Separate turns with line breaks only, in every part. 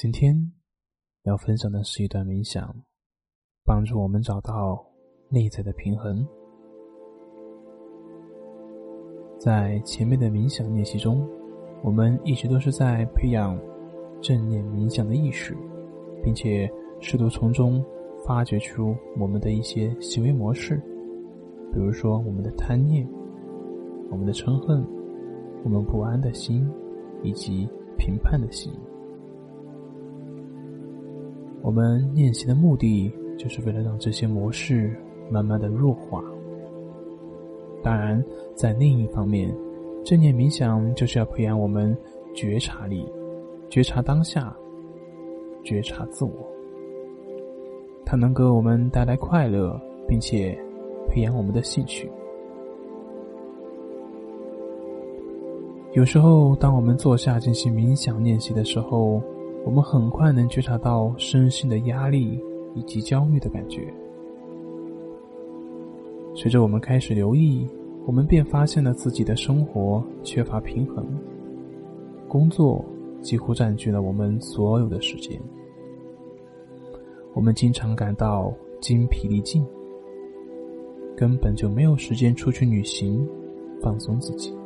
今天要分享的是一段冥想，帮助我们找到内在的平衡。在前面的冥想练习中，我们一直都是在培养正念冥想的意识，并且试图从中发掘出我们的一些行为模式，比如说我们的贪念、我们的嗔恨、我们不安的心以及评判的心。我们练习的目的，就是为了让这些模式慢慢的弱化。当然，在另一方面，正念冥想就是要培养我们觉察力，觉察当下，觉察自我。它能给我们带来快乐，并且培养我们的兴趣。有时候，当我们坐下进行冥想练习的时候，我们很快能觉察到身心的压力以及焦虑的感觉。随着我们开始留意，我们便发现了自己的生活缺乏平衡，工作几乎占据了我们所有的时间。我们经常感到精疲力尽，根本就没有时间出去旅行，放松自己。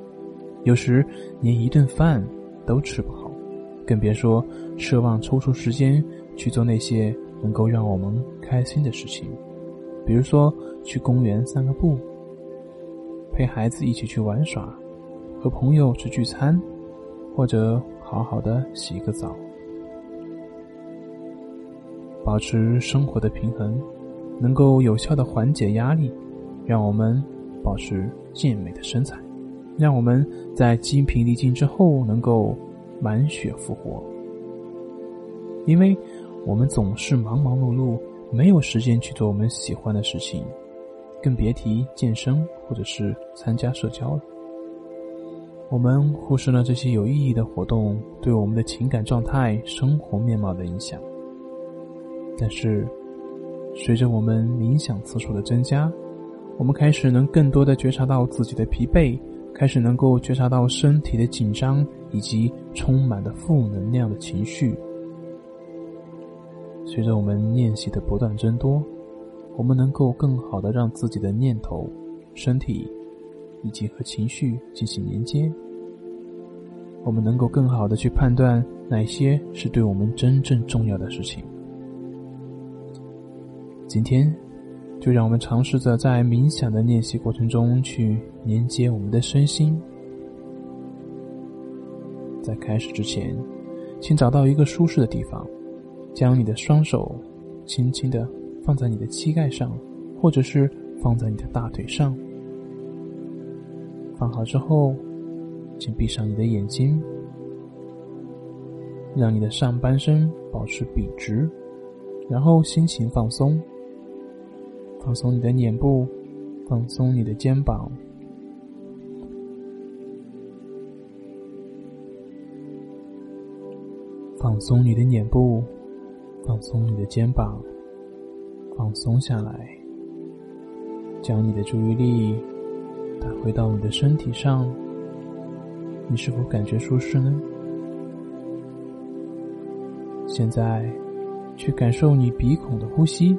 有时连一顿饭都吃不好。更别说奢望抽出时间去做那些能够让我们开心的事情，比如说去公园散个步，陪孩子一起去玩耍，和朋友去聚餐，或者好好的洗个澡。保持生活的平衡，能够有效的缓解压力，让我们保持健美的身材，让我们在精疲力尽之后能够。满血复活，因为我们总是忙忙碌碌，没有时间去做我们喜欢的事情，更别提健身或者是参加社交了。我们忽视了这些有意义的活动对我们的情感状态、生活面貌的影响。但是，随着我们冥想次数的增加，我们开始能更多的觉察到自己的疲惫。开始能够觉察到身体的紧张以及充满的负能量的情绪。随着我们练习的不断增多，我们能够更好的让自己的念头、身体以及和情绪进行连接。我们能够更好的去判断哪些是对我们真正重要的事情。今天。就让我们尝试着在冥想的练习过程中去连接我们的身心。在开始之前，请找到一个舒适的地方，将你的双手轻轻的放在你的膝盖上，或者是放在你的大腿上。放好之后，请闭上你的眼睛，让你的上半身保持笔直，然后心情放松。放松你的脸部，放松你的肩膀，放松你的脸部，放松你的肩膀，放松下来。将你的注意力带回到你的身体上，你是否感觉舒适呢？现在，去感受你鼻孔的呼吸。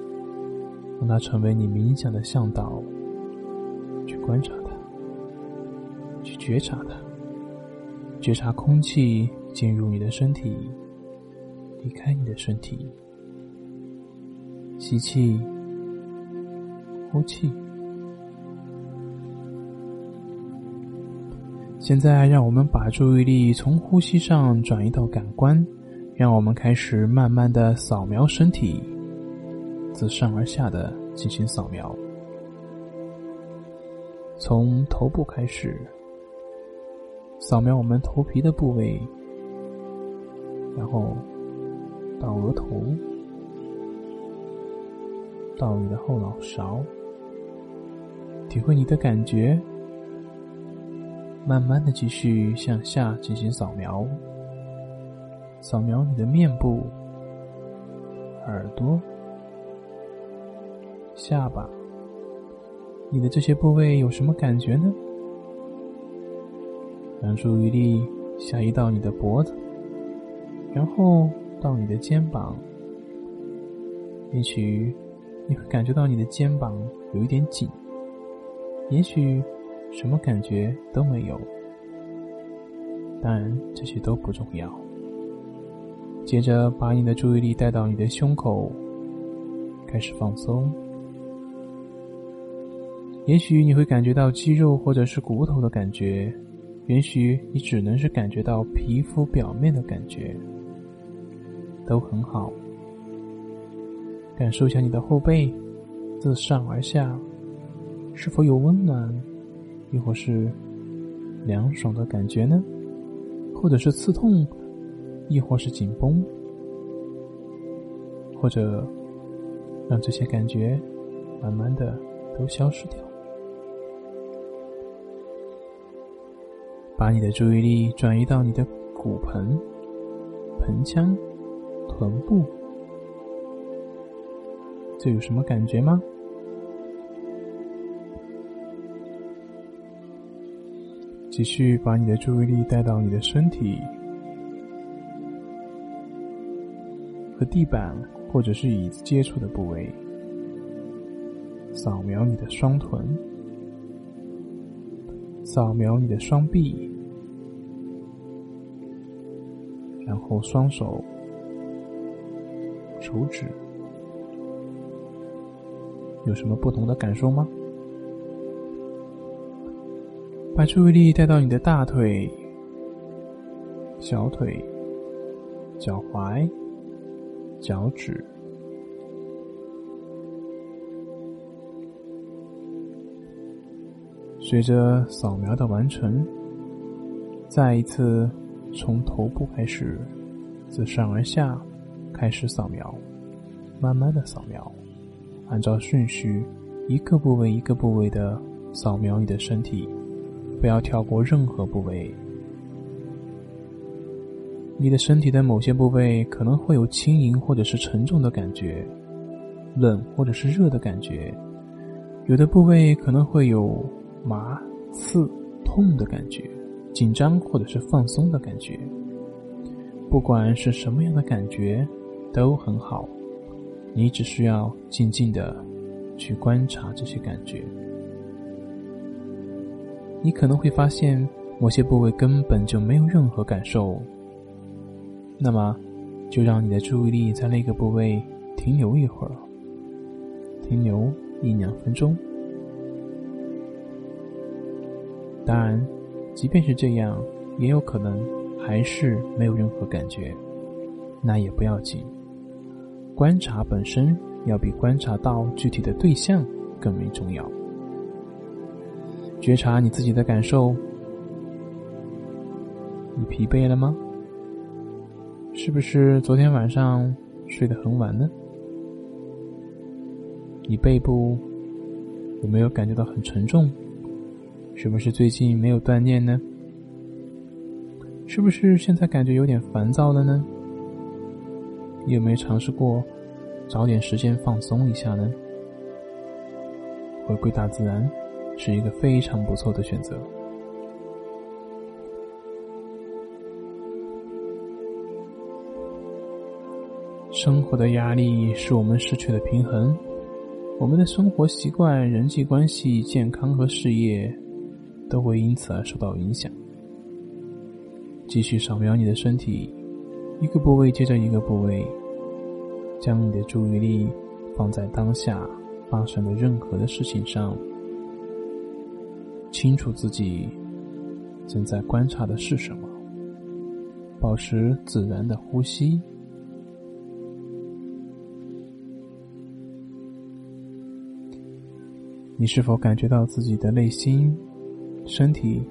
让它成为你冥想的向导，去观察它，去觉察它，觉察空气进入你的身体，离开你的身体，吸气，呼气。现在，让我们把注意力从呼吸上转移到感官，让我们开始慢慢的扫描身体。自上而下的进行扫描，从头部开始，扫描我们头皮的部位，然后到额头，到你的后脑勺，体会你的感觉，慢慢的继续向下进行扫描，扫描你的面部、耳朵。下巴，你的这些部位有什么感觉呢？让注意力下移到你的脖子，然后到你的肩膀，也许你会感觉到你的肩膀有一点紧，也许什么感觉都没有。但，这些都不重要。接着，把你的注意力带到你的胸口，开始放松。也许你会感觉到肌肉或者是骨头的感觉，也许你只能是感觉到皮肤表面的感觉，都很好。感受一下你的后背，自上而下，是否有温暖，亦或是凉爽的感觉呢？或者是刺痛，亦或是紧绷，或者让这些感觉慢慢的都消失掉。把你的注意力转移到你的骨盆、盆腔、臀部，这有什么感觉吗？继续把你的注意力带到你的身体和地板或者是椅子接触的部位，扫描你的双臀。扫描你的双臂，然后双手、手指，有什么不同的感受吗？把注意力带到你的大腿、小腿、脚踝、脚趾。随着扫描的完成，再一次从头部开始，自上而下开始扫描，慢慢的扫描，按照顺序，一个部位一个部位的扫描你的身体，不要跳过任何部位。你的身体的某些部位可能会有轻盈或者是沉重的感觉，冷或者是热的感觉，有的部位可能会有。麻、刺、痛的感觉，紧张或者是放松的感觉，不管是什么样的感觉，都很好。你只需要静静的去观察这些感觉。你可能会发现某些部位根本就没有任何感受，那么就让你的注意力在那个部位停留一会儿，停留一两分钟。当然，即便是这样，也有可能还是没有任何感觉，那也不要紧。观察本身要比观察到具体的对象更为重要。觉察你自己的感受，你疲惫了吗？是不是昨天晚上睡得很晚呢？你背部有没有感觉到很沉重？是不是最近没有锻炼呢？是不是现在感觉有点烦躁了呢？你有没有尝试过找点时间放松一下呢？回归大自然是一个非常不错的选择。生活的压力使我们失去了平衡，我们的生活习惯、人际关系、健康和事业。都会因此而受到影响。继续扫描你的身体，一个部位接着一个部位，将你的注意力放在当下发生的任何的事情上，清楚自己正在观察的是什么，保持自然的呼吸。你是否感觉到自己的内心？身体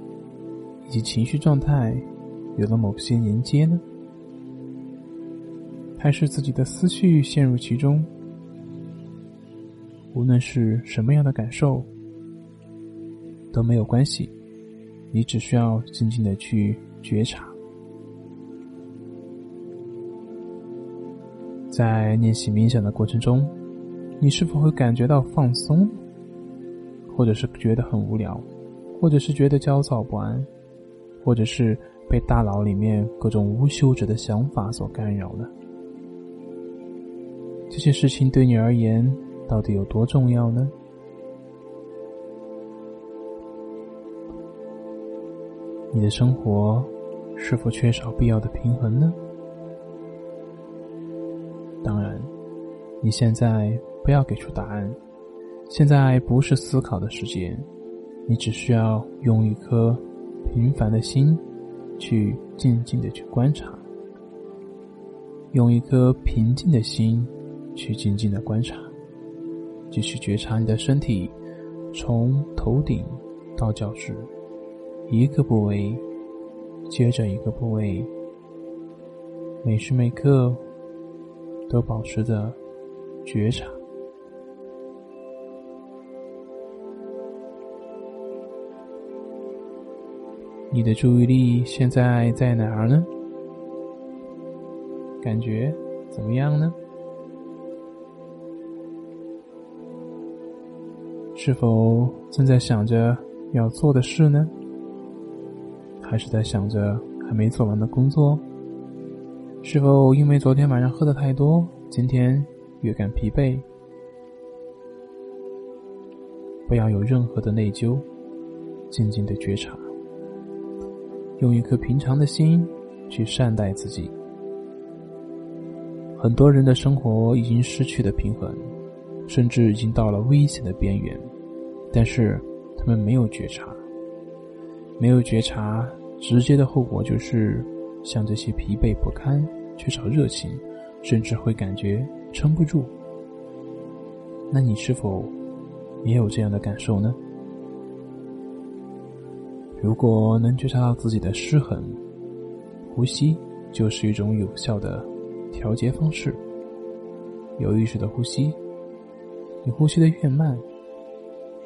以及情绪状态有了某些连接呢？还是自己的思绪陷入其中？无论是什么样的感受都没有关系，你只需要静静的去觉察。在练习冥想的过程中，你是否会感觉到放松，或者是觉得很无聊？或者是觉得焦躁不安，或者是被大脑里面各种无休止的想法所干扰了。这些事情对你而言到底有多重要呢？你的生活是否缺少必要的平衡呢？当然，你现在不要给出答案。现在不是思考的时间，你只需要用一颗平凡的心去静静的去观察，用一颗平静的心去静静的观察，继续觉察你的身体从头顶到脚趾。一个部位接着一个部位，每时每刻都保持着觉察。你的注意力现在在哪儿呢？感觉怎么样呢？是否正在想着要做的事呢？还是在想着还没做完的工作？是否因为昨天晚上喝的太多，今天略感疲惫？不要有任何的内疚，静静的觉察，用一颗平常的心去善待自己。很多人的生活已经失去了平衡，甚至已经到了危险的边缘，但是他们没有觉察。没有觉察，直接的后果就是像这些疲惫不堪、缺少热情，甚至会感觉撑不住。那你是否也有这样的感受呢？如果能觉察到自己的失衡，呼吸就是一种有效的调节方式。有意识的呼吸，你呼吸的越慢，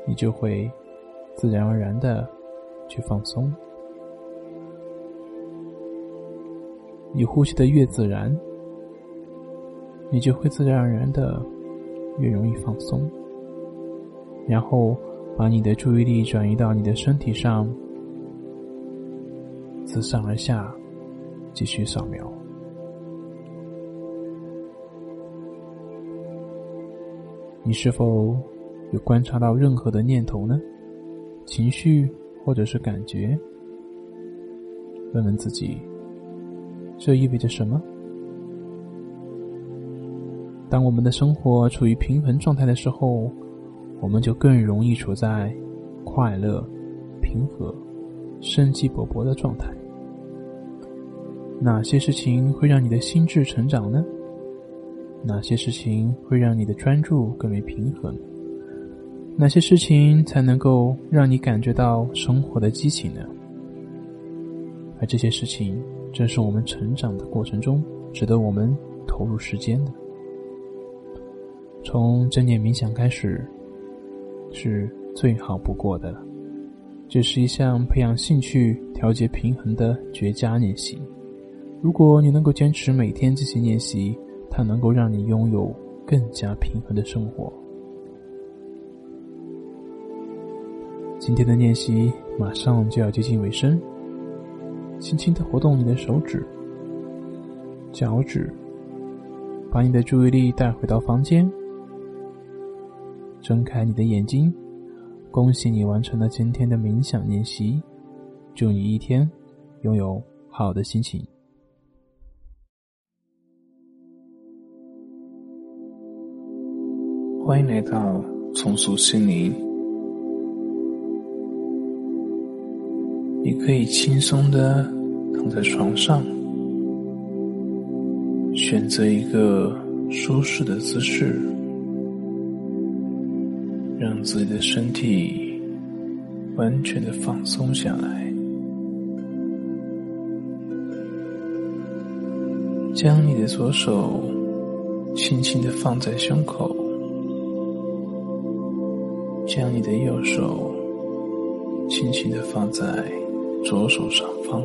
你就会自然而然的。去放松，你呼吸的越自然，你就会自然而然的越容易放松。然后把你的注意力转移到你的身体上，自上而下继续扫描。你是否有观察到任何的念头呢？情绪？或者是感觉，问问自己，这意味着什么？当我们的生活处于平衡状态的时候，我们就更容易处在快乐、平和、生机勃勃的状态。哪些事情会让你的心智成长呢？哪些事情会让你的专注更为平衡？哪些事情才能够让你感觉到生活的激情呢？而这些事情正是我们成长的过程中值得我们投入时间的。从正念冥想开始，是最好不过的了。这是一项培养兴趣、调节平衡的绝佳练习。如果你能够坚持每天进行练习，它能够让你拥有更加平衡的生活。今天的练习马上就要接近尾声，轻轻的活动你的手指、脚趾，把你的注意力带回到房间，睁开你的眼睛。恭喜你完成了今天的冥想练习，祝你一天拥有好的心情。
欢迎来到重塑心灵。你可以轻松的躺在床上，选择一个舒适的姿势，让自己的身体完全的放松下来，将你的左手轻轻的放在胸口，将你的右手轻轻的放在。左手上方，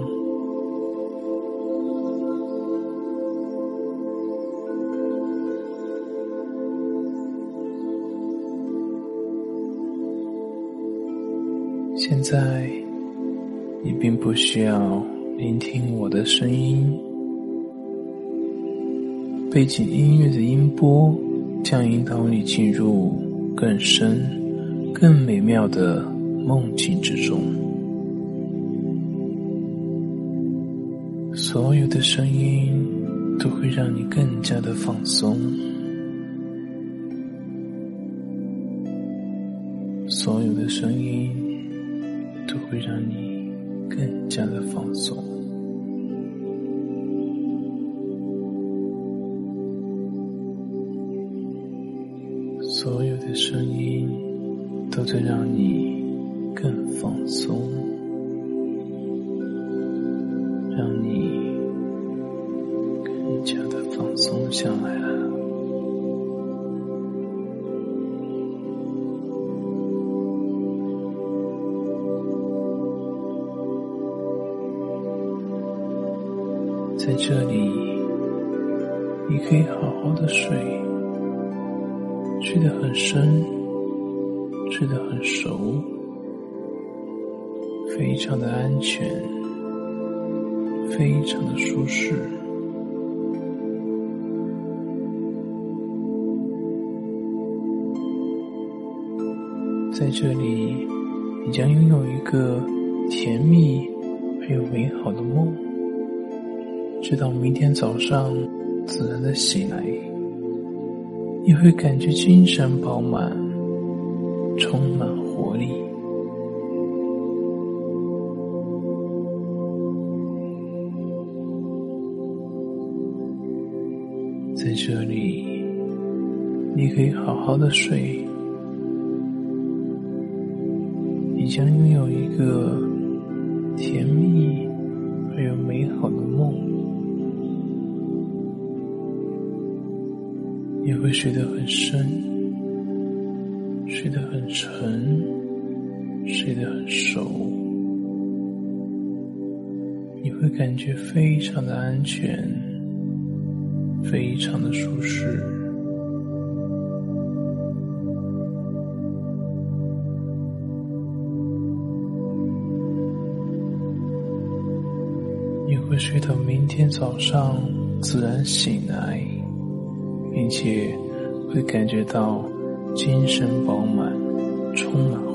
现在你并不需要聆听我的声音，背景音乐的音波将引导你进入更深、更美妙的梦境之中。所有的声音都会让你更加的放松，所有的声音都会让你更加的放松。所有的声音都在让你在这里，你可以好好的睡。睡得很深，睡得很熟，非常的安全，非常的舒适。在这里，你将拥有一个甜蜜而又美好的梦，直到明天早上自然的醒来。你会感觉精神饱满，充满活力。在这里，你可以好好的睡，你将拥有一个睡得很深，睡得很沉，睡得很熟，你会感觉非常的安全，非常的舒适，你会睡到明天早上自然醒来。并且会感觉到精神饱满，充满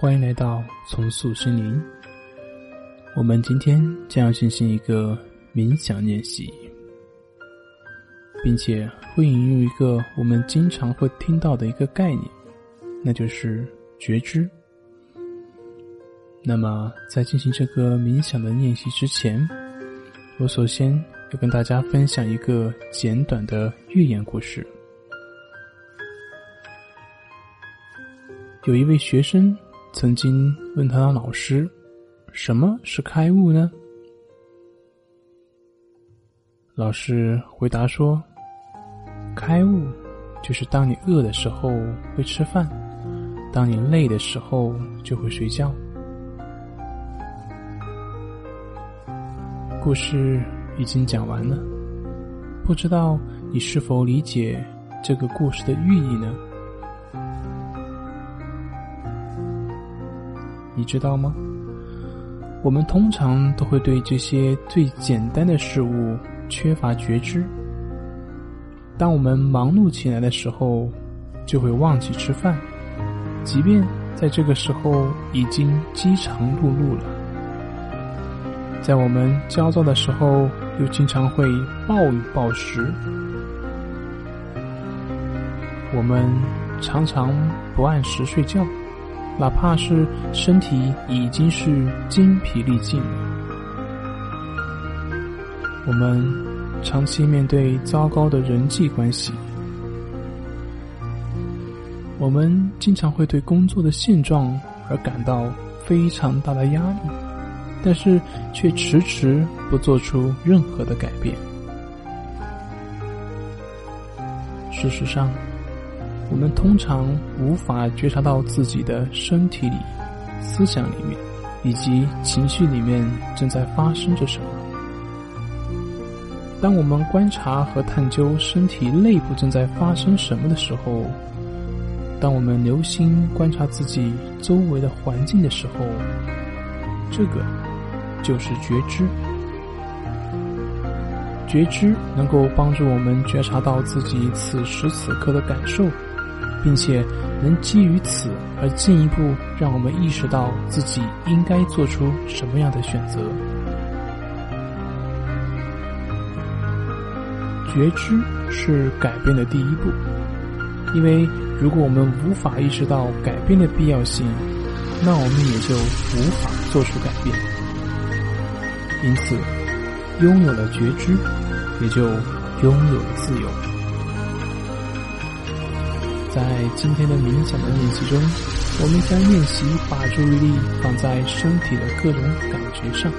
欢迎来到重塑心灵。我们今天将要进行一个冥想练习，并且会引用一个我们经常会听到的一个概念，那就是觉知。那么，在进行这个冥想的练习之前，我首先要跟大家分享一个简短的寓言故事。有一位学生曾经问他的老师：“什么是开悟呢？”老师回答说：“开悟就是当你饿的时候会吃饭，当你累的时候就会睡觉。”故事已经讲完了，不知道你是否理解这个故事的寓意呢？你知道吗？我们通常都会对这些最简单的事物缺乏觉知。当我们忙碌起来的时候，就会忘记吃饭，即便在这个时候已经饥肠辘辘了。在我们焦躁的时候，又经常会暴饮暴食。我们常常不按时睡觉。哪怕是身体已经是精疲力尽，我们长期面对糟糕的人际关系，我们经常会对工作的现状而感到非常大的压力，但是却迟迟不做出任何的改变。事实上。我们通常无法觉察到自己的身体里、思想里面以及情绪里面正在发生着什么。当我们观察和探究身体内部正在发生什么的时候，当我们留心观察自己周围的环境的时候，这个就是觉知。觉知能够帮助我们觉察到自己此时此刻的感受。并且能基于此而进一步让我们意识到自己应该做出什么样的选择。觉知是改变的第一步，因为如果我们无法意识到改变的必要性，那我们也就无法做出改变。因此，拥有了觉知，也就拥有了自由。在今天的冥想的练习中，我们将练习把注意力放在身体的各种感觉上。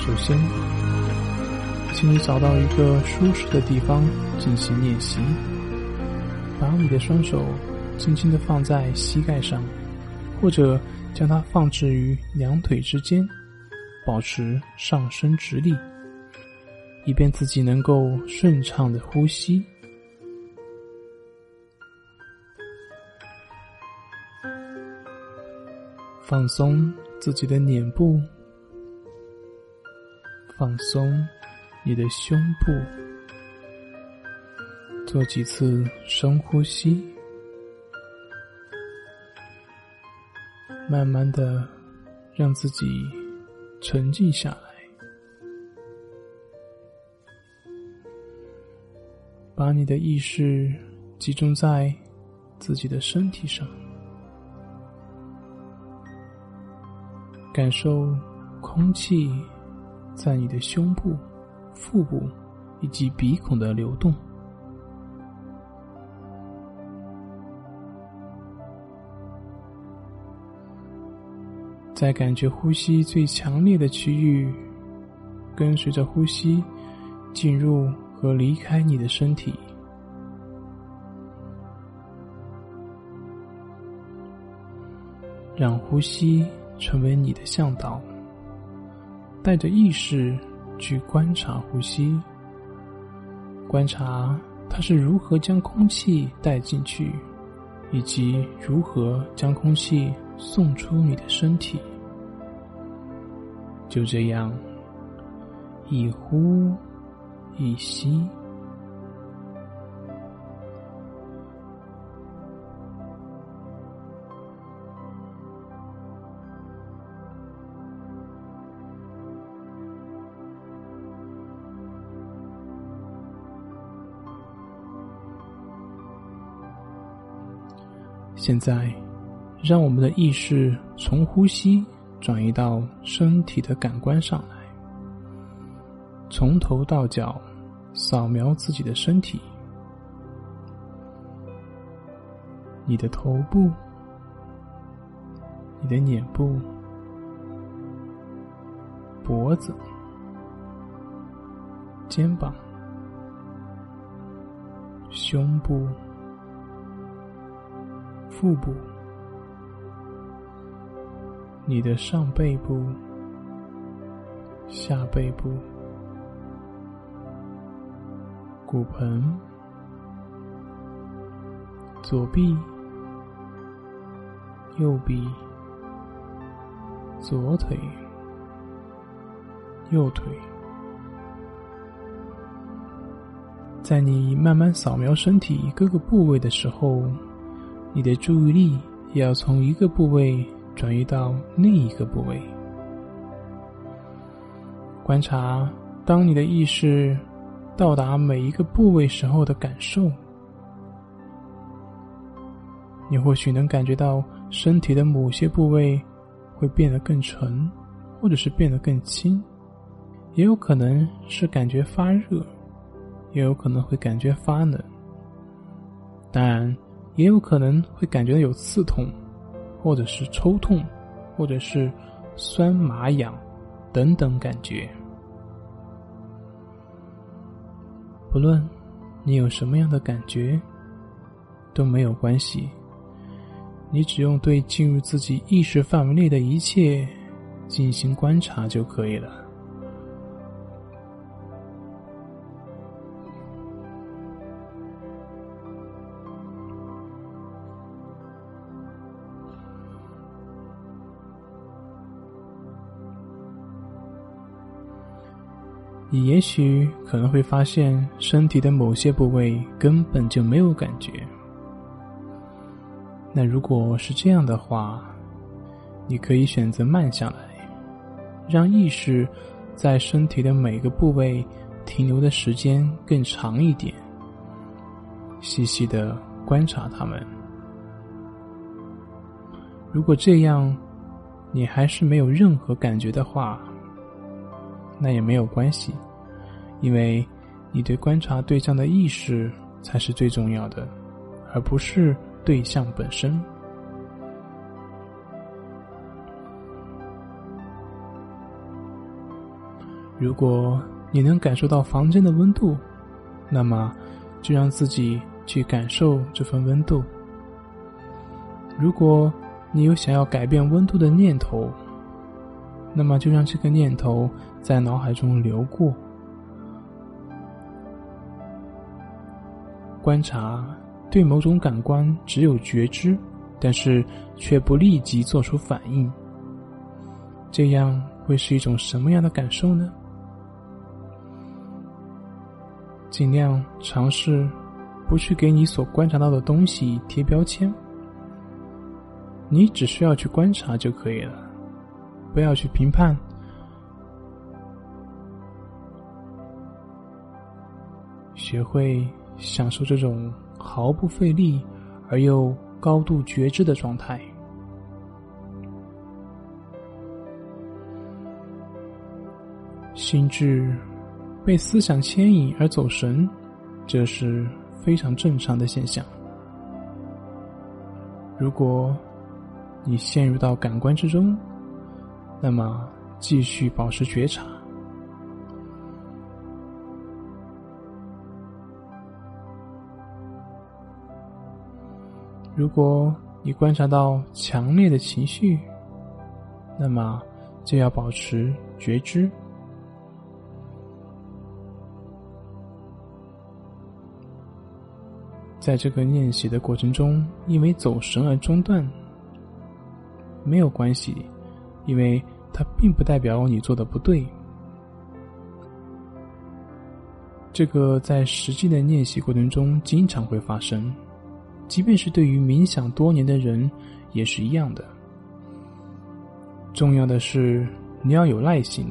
首先，请你找到一个舒适的地方进行练习，把你的双手轻轻的放在膝盖上，或者将它放置于两腿之间，保持上身直立，以便自己能够顺畅的呼吸。放松自己的脸部，放松你的胸部，做几次深呼吸，慢慢的让自己沉静下来，把你的意识集中在自己的身体上。感受空气在你的胸部、腹部以及鼻孔的流动，在感觉呼吸最强烈的区域，跟随着呼吸进入和离开你的身体，让呼吸。成为你的向导，带着意识去观察呼吸，观察它是如何将空气带进去，以及如何将空气送出你的身体。就这样，一呼一吸。现在，让我们的意识从呼吸转移到身体的感官上来，从头到脚扫描自己的身体，你的头部、你的脸部、脖子、肩膀、胸部。腹部、你的上背部、下背部、骨盆、左臂、右臂、左腿、右腿，在你慢慢扫描身体各个部位的时候。你的注意力也要从一个部位转移到另一个部位，观察当你的意识到达每一个部位时候的感受。你或许能感觉到身体的某些部位会变得更沉，或者是变得更轻，也有可能是感觉发热，也有可能会感觉发冷。当然。也有可能会感觉到有刺痛，或者是抽痛，或者是酸麻痒等等感觉。不论你有什么样的感觉，都没有关系。你只用对进入自己意识范围内的一切进行观察就可以了。你也许可能会发现，身体的某些部位根本就没有感觉。那如果是这样的话，你可以选择慢下来，让意识在身体的每个部位停留的时间更长一点，细细的观察它们。如果这样，你还是没有任何感觉的话，那也没有关系，因为你对观察对象的意识才是最重要的，而不是对象本身。如果你能感受到房间的温度，那么就让自己去感受这份温度。如果你有想要改变温度的念头，那么就让这个念头在脑海中流过，观察对某种感官只有觉知，但是却不立即做出反应。这样会是一种什么样的感受呢？尽量尝试不去给你所观察到的东西贴标签，你只需要去观察就可以了。不要去评判，学会享受这种毫不费力而又高度觉知的状态。心智被思想牵引而走神，这是非常正常的现象。如果你陷入到感官之中，那么，继续保持觉察。如果你观察到强烈的情绪，那么就要保持觉知。在这个练习的过程中，因为走神而中断，没有关系。因为它并不代表你做的不对，这个在实际的练习过程中经常会发生，即便是对于冥想多年的人也是一样的。重要的是你要有耐心，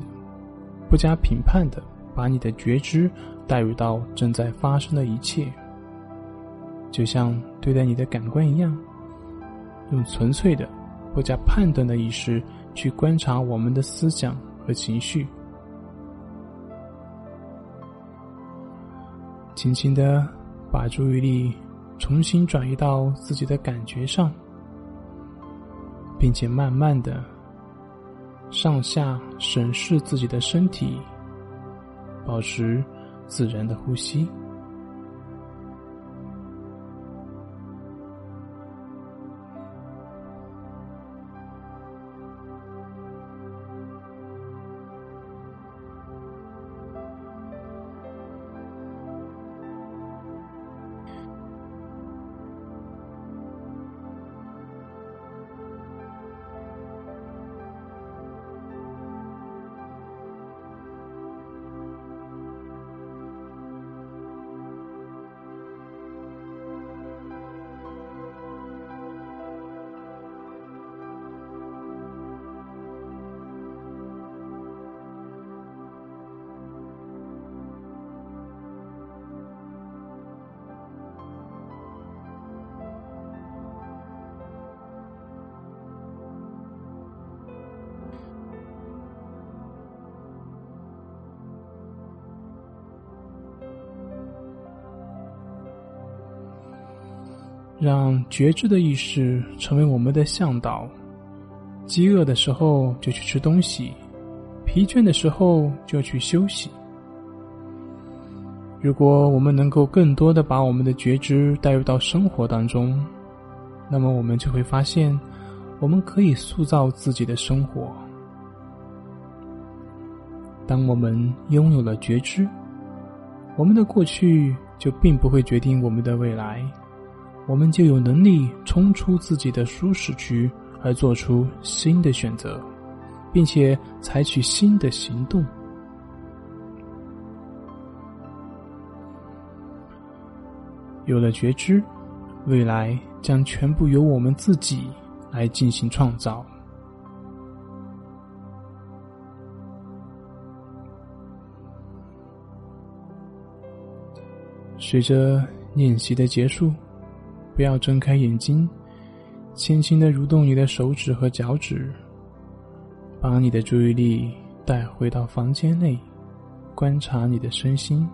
不加评判的把你的觉知带入到正在发生的一切，就像对待你的感官一样，用纯粹的、不加判断的意识去观察我们的思想和情绪，轻轻的把注意力重新转移到自己的感觉上，并且慢慢的上下审视自己的身体，保持自然的呼吸。让觉知的意识成为我们的向导。饥饿的时候就去吃东西，疲倦的时候就去休息。如果我们能够更多的把我们的觉知带入到生活当中，那么我们就会发现，我们可以塑造自己的生活。当我们拥有了觉知，我们的过去就并不会决定我们的未来。我们就有能力冲出自己的舒适区，而做出新的选择，并且采取新的行动。有了觉知，未来将全部由我们自己来进行创造。随着练习的结束。不要睁开眼睛，轻轻的蠕动你的手指和脚趾，把你的注意力带回到房间内，观察你的身心。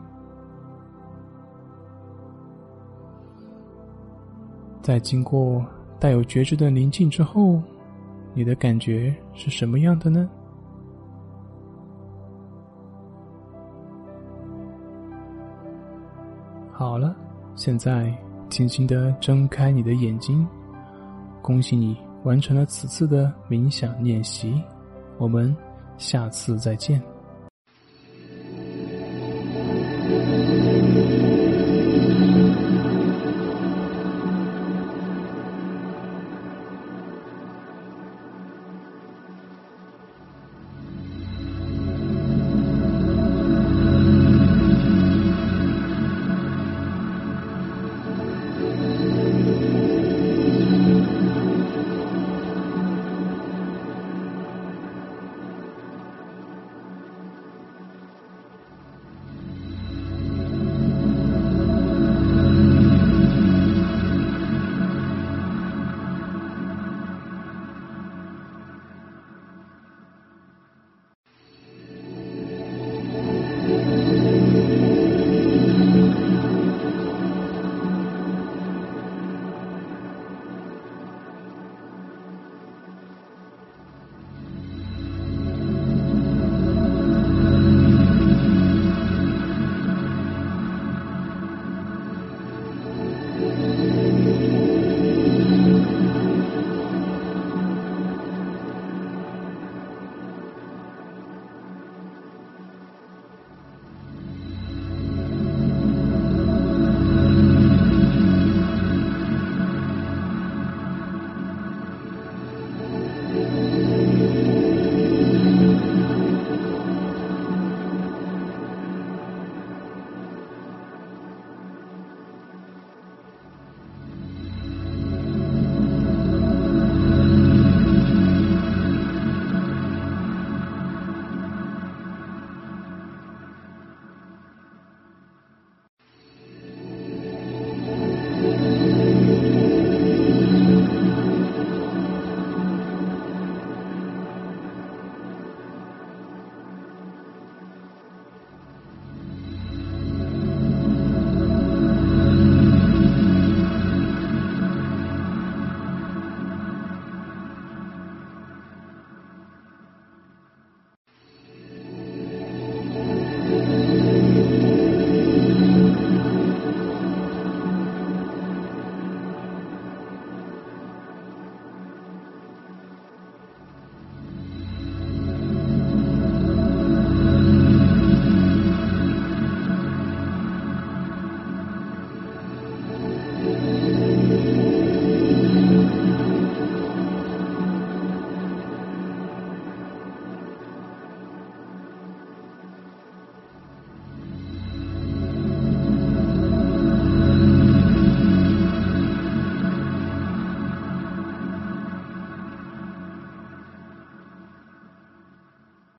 在经过带有觉知的宁静之后，你的感觉是什么样的呢？好了，现在。轻轻的睁开你的眼睛，恭喜你完成了此次的冥想练习，我们下次再见。